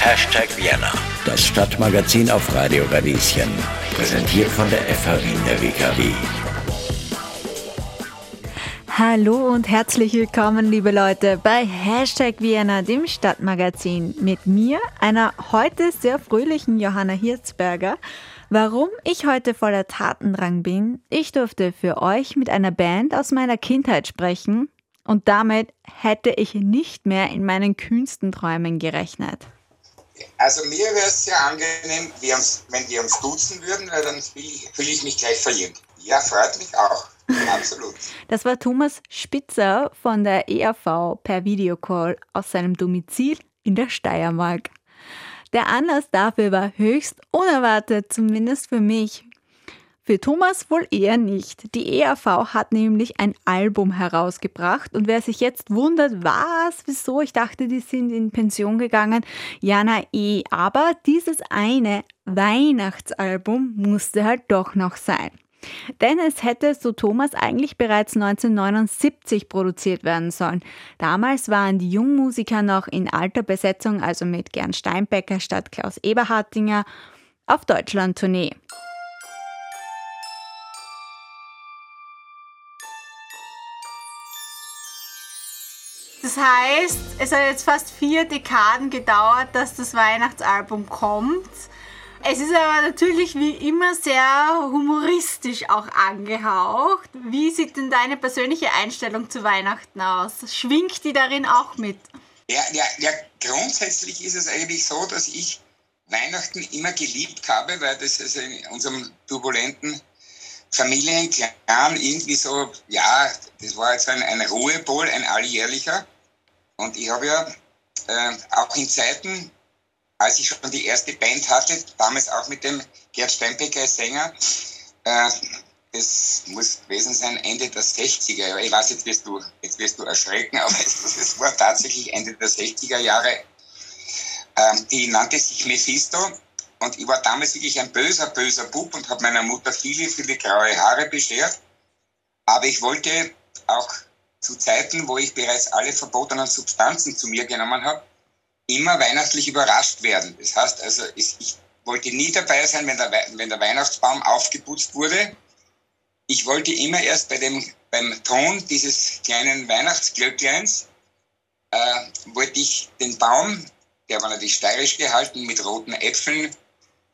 Hashtag Vienna, das Stadtmagazin auf Radio Radieschen. Präsentiert von der FH Wien der WKW. Hallo und herzlich willkommen, liebe Leute, bei Hashtag Vienna, dem Stadtmagazin. Mit mir, einer heute sehr fröhlichen Johanna Hirzberger. Warum ich heute voller Tatendrang bin? Ich durfte für euch mit einer Band aus meiner Kindheit sprechen und damit hätte ich nicht mehr in meinen kühnsten Träumen gerechnet. Also mir wäre es sehr angenehm, wenn wir uns duzen würden, weil dann fühle ich mich gleich verjüngt. Ja, freut mich auch. Absolut. Das war Thomas Spitzer von der ERV per Videocall aus seinem Domizil in der Steiermark. Der Anlass dafür war höchst unerwartet, zumindest für mich. Für Thomas wohl eher nicht. Die ERV hat nämlich ein Album herausgebracht und wer sich jetzt wundert, was, wieso, ich dachte, die sind in Pension gegangen. Ja, na eh, aber dieses eine Weihnachtsalbum musste halt doch noch sein. Denn es hätte, so Thomas, eigentlich bereits 1979 produziert werden sollen. Damals waren die Jungmusiker noch in alter Besetzung, also mit Gern Steinbecker statt Klaus Eberhardinger, auf Deutschland-Tournee. Das heißt, es hat jetzt fast vier Dekaden gedauert, dass das Weihnachtsalbum kommt. Es ist aber natürlich wie immer sehr humoristisch auch angehaucht. Wie sieht denn deine persönliche Einstellung zu Weihnachten aus? Schwingt die darin auch mit? Ja, ja, ja, grundsätzlich ist es eigentlich so, dass ich Weihnachten immer geliebt habe, weil das also in unserem turbulenten Familienclan irgendwie so, ja, das war jetzt ein, ein Ruhepol, ein alljährlicher. Und ich habe ja äh, auch in Zeiten als ich schon die erste Band hatte, damals auch mit dem Gerd Steinbecker als Sänger, äh, das muss gewesen sein Ende der 60er Jahre. Ich weiß, jetzt wirst du, jetzt wirst du erschrecken, aber es, war tatsächlich Ende der 60er Jahre. Ähm, die nannte sich Mephisto und ich war damals wirklich ein böser, böser Bub und habe meiner Mutter viele, viele graue Haare beschert. Aber ich wollte auch zu Zeiten, wo ich bereits alle verbotenen Substanzen zu mir genommen habe, immer weihnachtlich überrascht werden. Das heißt also, ich wollte nie dabei sein, wenn der, wenn der Weihnachtsbaum aufgeputzt wurde. Ich wollte immer erst bei dem, beim Ton dieses kleinen Weihnachtsglöckleins, äh, wollte ich den Baum, der war natürlich steirisch gehalten, mit roten Äpfeln,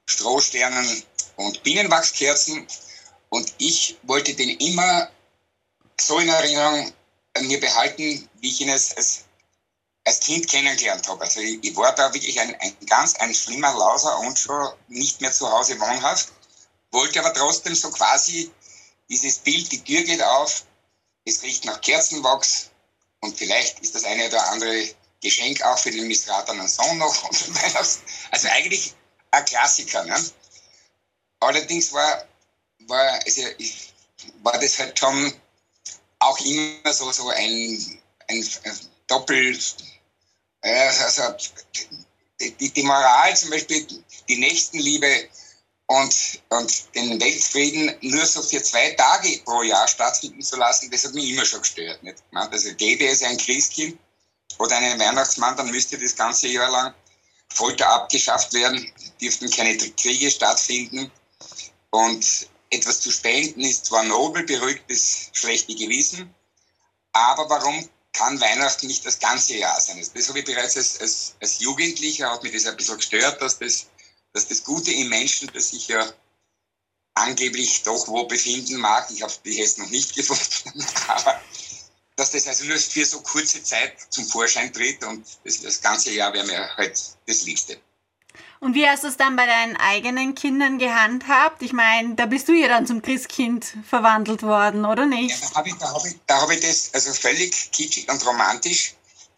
Strohsternen und Bienenwachskerzen. Und ich wollte den immer so in Erinnerung mir behalten, wie ich ihn als, als als Kind kennengelernt habe. Also ich, ich war da wirklich ein, ein, ganz ein schlimmer Lauser und schon nicht mehr zu Hause wohnhaft, wollte aber trotzdem so quasi dieses Bild, die Tür geht auf, es riecht nach Kerzenwachs und vielleicht ist das eine oder andere Geschenk auch für den missratenen Sohn noch. also eigentlich ein Klassiker. Ne? Allerdings war, war, also war das halt schon auch immer so, so ein, ein, Doppel, also die, die Moral, zum Beispiel die Nächstenliebe und, und den Weltfrieden nur so für zwei Tage pro Jahr stattfinden zu lassen, das hat mich immer schon gestört. Nicht? Also gäbe es ein Christkind oder einen Weihnachtsmann, dann müsste das ganze Jahr lang Folter abgeschafft werden, dürften keine Kriege stattfinden und etwas zu spenden ist zwar nobel, beruhigt das schlechte Gewissen, aber warum kann Weihnachten nicht das ganze Jahr sein. Das habe ich bereits als, als, als Jugendlicher, hat mich das ein bisschen gestört, dass das, dass das Gute im Menschen, das sich ja angeblich doch wo befinden mag, ich habe die jetzt noch nicht gefunden, aber dass das also nur für so kurze Zeit zum Vorschein tritt und das, das ganze Jahr wäre mir halt das Liebste. Und wie hast du es dann bei deinen eigenen Kindern gehandhabt? Ich meine, da bist du ja dann zum Christkind verwandelt worden, oder nicht? Ja, da habe ich, hab ich, hab ich das also völlig kitschig und romantisch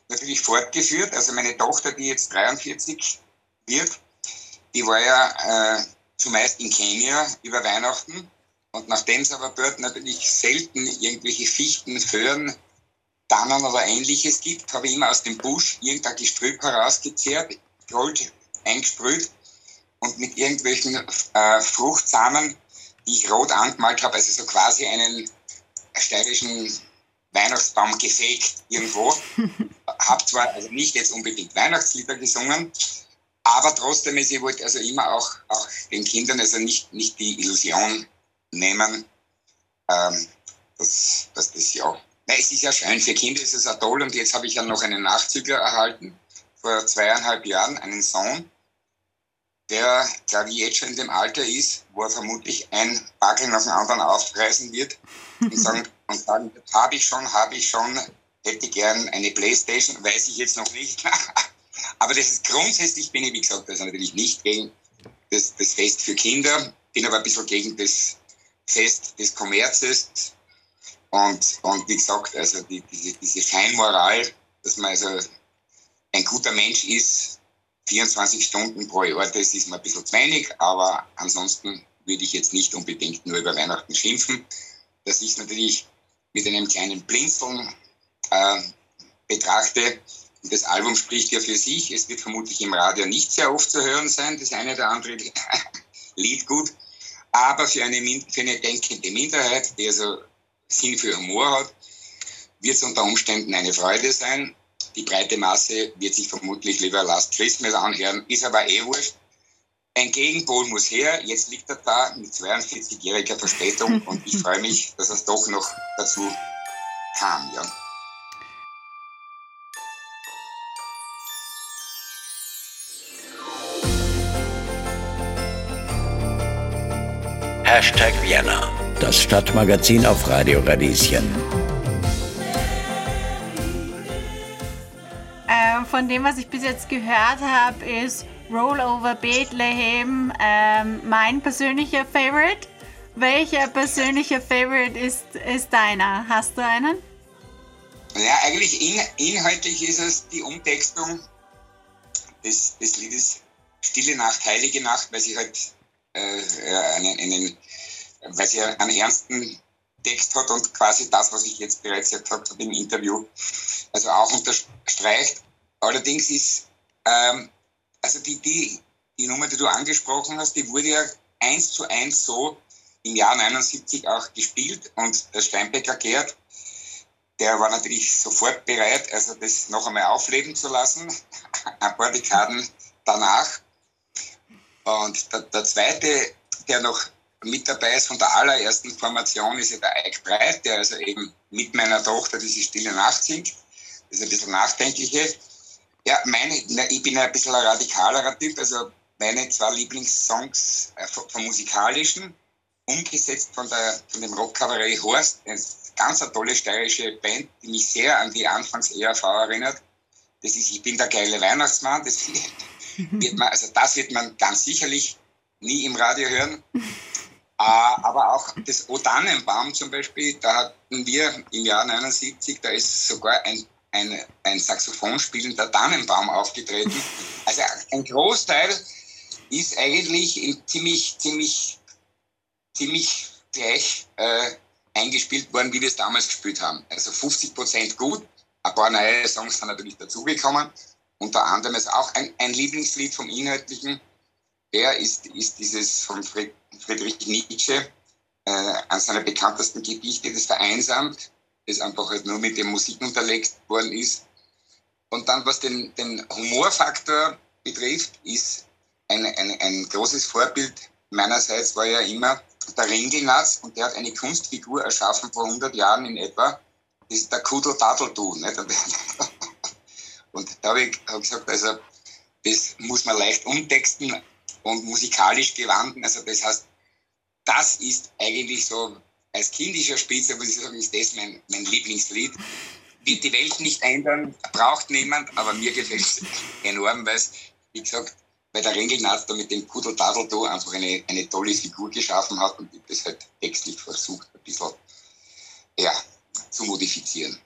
natürlich fortgeführt. Also meine Tochter, die jetzt 43 wird, die war ja äh, zumeist in Kenia über Weihnachten. Und nachdem es aber dort natürlich selten irgendwelche Fichten, Föhren, Tannen oder ähnliches gibt, habe ich immer aus dem Busch irgendein Gestrüpp herausgezehrt, Gold eingesprüht und mit irgendwelchen äh, Fruchtsamen, die ich rot angemalt habe, also so quasi einen steirischen Weihnachtsbaum gefegt irgendwo, habe zwar also nicht jetzt unbedingt Weihnachtslieder gesungen, aber trotzdem, ist, ich wollte also immer auch, auch den Kindern also nicht, nicht die Illusion nehmen, ähm, dass, dass das ja, na, es ist ja schön, für Kinder ist es ja toll und jetzt habe ich ja noch einen Nachzügler erhalten, vor zweieinhalb Jahren, einen Sohn, der, glaube ich, jetzt schon in dem Alter ist, wo er vermutlich ein Backel nach dem anderen aufreißen wird und sagen, und sagen habe ich schon, habe ich schon, hätte gern eine Playstation, weiß ich jetzt noch nicht. aber das ist grundsätzlich, bin ich, wie gesagt, also natürlich nicht gegen das, das Fest für Kinder, bin aber ein bisschen gegen das Fest des Kommerzes. Und, und wie gesagt, also die, diese, diese Scheinmoral, dass man also ein guter Mensch ist, 24 Stunden pro Jahr, das ist mir ein bisschen zu wenig, aber ansonsten würde ich jetzt nicht unbedingt nur über Weihnachten schimpfen. Das ist natürlich mit einem kleinen Blinzeln äh, betrachte. Das Album spricht ja für sich. Es wird vermutlich im Radio nicht sehr oft zu hören sein, das eine oder andere Lied gut. Aber für eine, für eine denkende Minderheit, die also Sinn für Humor hat, wird es unter Umständen eine Freude sein. Die breite Masse wird sich vermutlich lieber Last Christmas anhören, ist aber eh wurscht. Ein Gegenpol muss her. Jetzt liegt er da mit 42-jähriger Verspätung und ich freue mich, dass es doch noch dazu kam. Ja. Hashtag Vienna, das Stadtmagazin auf Radio Radieschen. Von dem, was ich bis jetzt gehört habe, ist Rollover Bethlehem ähm, mein persönlicher Favorite. Welcher persönliche Favorite ist, ist deiner? Hast du einen? Ja, eigentlich in, inhaltlich ist es die Umtextung des, des Liedes Stille Nacht, Heilige Nacht, weil sie halt äh, einen, einen, weil sie einen ernsten Text hat und quasi das, was ich jetzt bereits gesagt habe im Interview, also auch unterstreicht. Allerdings ist ähm, also die, die, die Nummer, die du angesprochen hast, die wurde ja eins zu eins so im Jahr 79 auch gespielt und der Steinbecker Gerd, der war natürlich sofort bereit, also das noch einmal aufleben zu lassen, ein paar Dekaden danach. Und der, der zweite, der noch mit dabei ist von der allerersten Formation, ist ja der Eik Breit, der also eben mit meiner Tochter diese Stille Nacht singt. Das ist ein bisschen nachdenkliche. Ja, meine, ich bin ein bisschen ein radikalerer Typ. Also meine zwei Lieblingssongs äh, vom musikalischen, umgesetzt von, der, von dem Rockkabarett Horst, eine ganz eine tolle steirische Band, die mich sehr an die Anfangs-ERV erinnert. Das ist Ich bin der geile Weihnachtsmann. Das wird man, also das wird man ganz sicherlich nie im Radio hören. Uh, aber auch das O Tannenbaum zum Beispiel, da hatten wir im Jahr 79, da ist sogar ein ein, ein Saxophon spielender Tannenbaum aufgetreten. Also ein Großteil ist eigentlich ziemlich, ziemlich, ziemlich gleich äh, eingespielt worden, wie wir es damals gespielt haben. Also 50 Prozent gut, ein paar neue Songs sind natürlich dazugekommen. Unter anderem ist auch ein, ein Lieblingslied vom Inhaltlichen. Der ist, ist dieses von Friedrich Nietzsche, äh, eines seiner bekanntesten Gedichte, das vereinsamt das einfach halt nur mit der Musik unterlegt worden ist. Und dann, was den, den Humorfaktor betrifft, ist ein, ein, ein großes Vorbild meinerseits war ja immer der Ringelnatz und der hat eine Kunstfigur erschaffen vor 100 Jahren in etwa. Das ist der Kudel Tadeltu. Und da habe ich hab gesagt, also das muss man leicht umtexten und musikalisch gewandten. Also das heißt, das ist eigentlich so als kindischer Spitze, muss ich sagen, ist das mein, mein Lieblingslied. Wird die Welt nicht ändern, braucht niemand, aber mir gefällt es enorm, weil es, wie gesagt, bei der Ringelnatz da mit dem Kudel Dadeldo einfach eine, eine tolle Figur geschaffen hat und das halt textlich versucht, ein bisschen ja, zu modifizieren.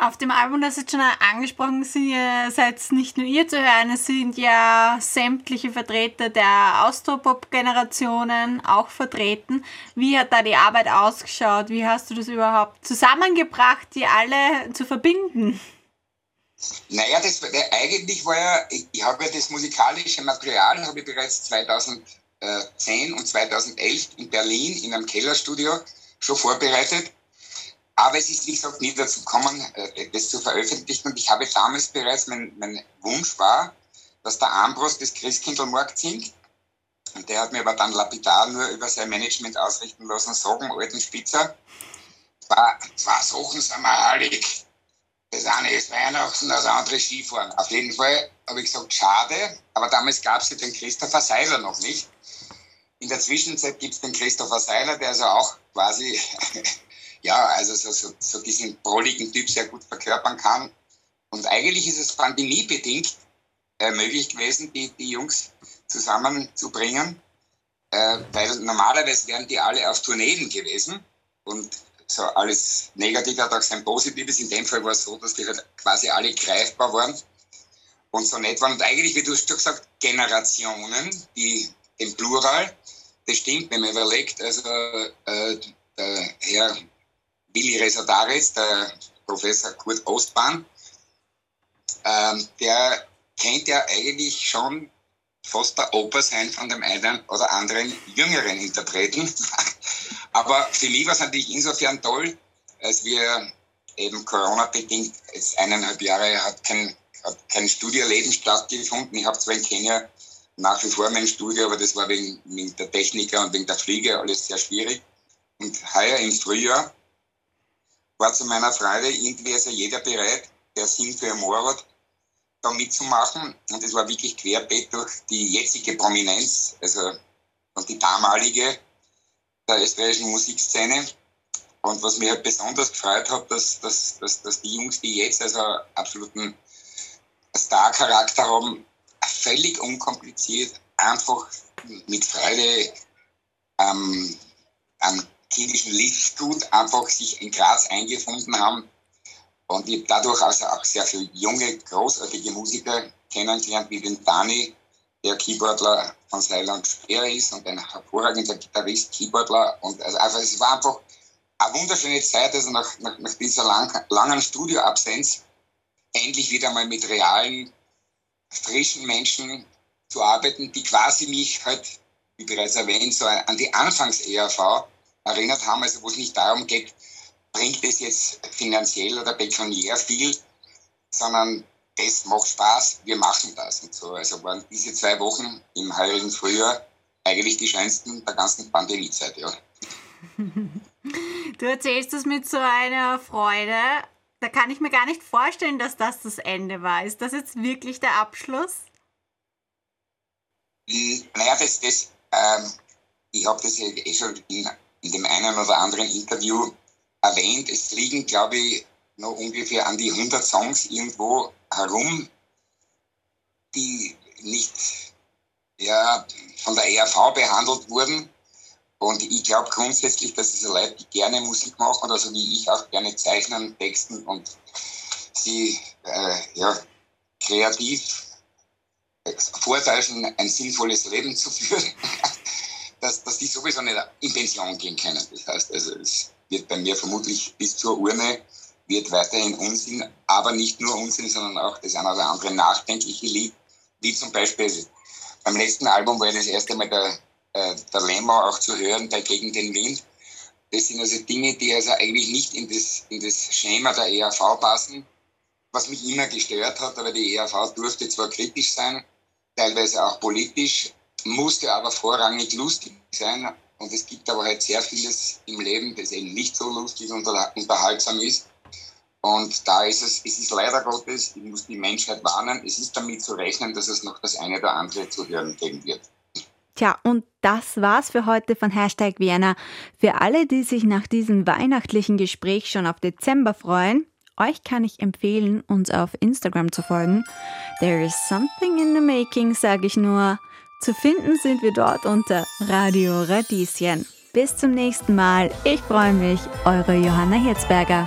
Auf dem Album, das jetzt schon angesprochen sind, seid nicht nur ihr zu hören, es sind ja sämtliche Vertreter der Austropop-Generationen auch vertreten. Wie hat da die Arbeit ausgeschaut? Wie hast du das überhaupt zusammengebracht, die alle zu verbinden? Naja, das, eigentlich war ja, ich, ich habe ja das musikalische Material habe ich bereits 2010 und 2011 in Berlin in einem Kellerstudio schon vorbereitet Aber es ist, wie gesagt, nie dazu gekommen, äh, das zu veröffentlichen. Und ich habe damals bereits, mein, mein Wunsch war, dass der Ambros das Christkindlmarkt singt. Und der hat mir aber dann lapidar nur über sein Management ausrichten lassen, sagen, alten Spitzer, zwei, zwei Sachen sind mir heilig. Das eine ist Weihnachten, das andere Skifahren. Auf jeden Fall habe ich gesagt, schade, aber damals gab es ja den Christopher Seiler noch nicht. In der Zwischenzeit gibt es den Christopher Seiler, der also auch quasi ja, also so, so, so diesen brolligen Typ sehr gut verkörpern kann. Und eigentlich ist es pandemiebedingt äh, möglich gewesen, die, die Jungs zusammenzubringen, äh, weil normalerweise wären die alle auf Tourneen gewesen und so alles Negative hat auch sein Positives. In dem Fall war es so, dass die halt quasi alle greifbar waren und so nett waren. Und eigentlich, wie du schon gesagt Generationen, die im Plural, das stimmt, wenn man überlegt, also äh, der Herr Willi Resadaris, der Professor Kurt Ostbahn, ähm, der kennt ja eigentlich schon fast der Opa sein von dem einen oder anderen jüngeren Interpreten. Aber für mich war es natürlich insofern toll, als wir eben Corona-bedingt jetzt eineinhalb Jahre hat kein, hat kein Studioleben stattgefunden. Ich habe zwar in Kenia nach wie vor mein Studio, aber das war wegen, wegen der Techniker und wegen der Fliege alles sehr schwierig. Und heuer im Frühjahr war zu meiner Freude irgendwie also jeder bereit, der Sinn für Moorrad da mitzumachen. Und es war wirklich querbeet durch die jetzige Prominenz, also und die damalige der österreichischen Musikszene. Und was mir halt besonders gefreut hat, dass, dass, dass, dass die Jungs, die jetzt also absoluten Star-Charakter haben, völlig unkompliziert, einfach mit Freude ähm, an klinischen Lichtgut einfach sich in Graz eingefunden haben. Und ich dadurch also auch sehr viele junge, großartige Musiker kennengelernt, wie den Dani, der Keyboardler von Seiland Speer ist und ein hervorragender Gitarrist, Keyboardler. Und also, also es war einfach eine wunderschöne Zeit, also nach, nach, nach dieser lang, langen Studioabsenz endlich wieder mal mit realen, frischen Menschen zu arbeiten, die quasi mich halt, wie bereits erwähnt, so an die Anfangs-ERV erinnert haben, also wo es nicht darum geht, bringt es jetzt finanziell oder pekuniär viel, sondern das macht Spaß, wir machen das und so. Also waren diese zwei Wochen im heurigen Frühjahr eigentlich die schönsten der ganzen Pandemiezeit, ja. Du erzählst das mit so einer Freude. Da kann ich mir gar nicht vorstellen, dass das das Ende war. Ist das jetzt wirklich der Abschluss? Hm, naja, das, das, ähm, ich habe das ja eh schon in in dem einen oder anderen Interview erwähnt, es liegen, glaube ich, noch ungefähr an die 100 Songs irgendwo herum, die nicht ja, von der ERV behandelt wurden. Und ich glaube grundsätzlich, dass diese Leute, die gerne Musik machen, also wie ich auch gerne zeichnen, texten und sie äh, ja, kreativ vortäuschen, ein sinnvolles Leben zu führen, dass, dass die sowieso nicht in Pension gehen können. Das heißt, also es wird bei mir vermutlich bis zur Urne wird weiterhin Unsinn, aber nicht nur Unsinn, sondern auch das eine oder andere nachdenkliche Lied, wie zum Beispiel beim letzten Album war das erste Mal der, äh, der Lemmer auch zu hören bei Gegen den Wind. Das sind also Dinge, die also eigentlich nicht in das, in das Schema der ERV passen, was mich immer gestört hat, aber die ERV durfte zwar kritisch sein, teilweise auch politisch, musste aber vorrangig lustig sein. Und es gibt aber halt sehr vieles im Leben, das eben nicht so lustig und unterhaltsam ist. Und da ist es, es ist leider Gottes, ich muss die Menschheit warnen, es ist damit zu rechnen, dass es noch das eine oder andere zu hören geben wird. Tja, und das war's für heute von Hashtag Vienna. Für alle, die sich nach diesem weihnachtlichen Gespräch schon auf Dezember freuen, euch kann ich empfehlen, uns auf Instagram zu folgen. There is something in the making, sage ich nur. Zu finden sind wir dort unter Radio Radieschen. Bis zum nächsten Mal. Ich freue mich, eure Johanna Hirzberger.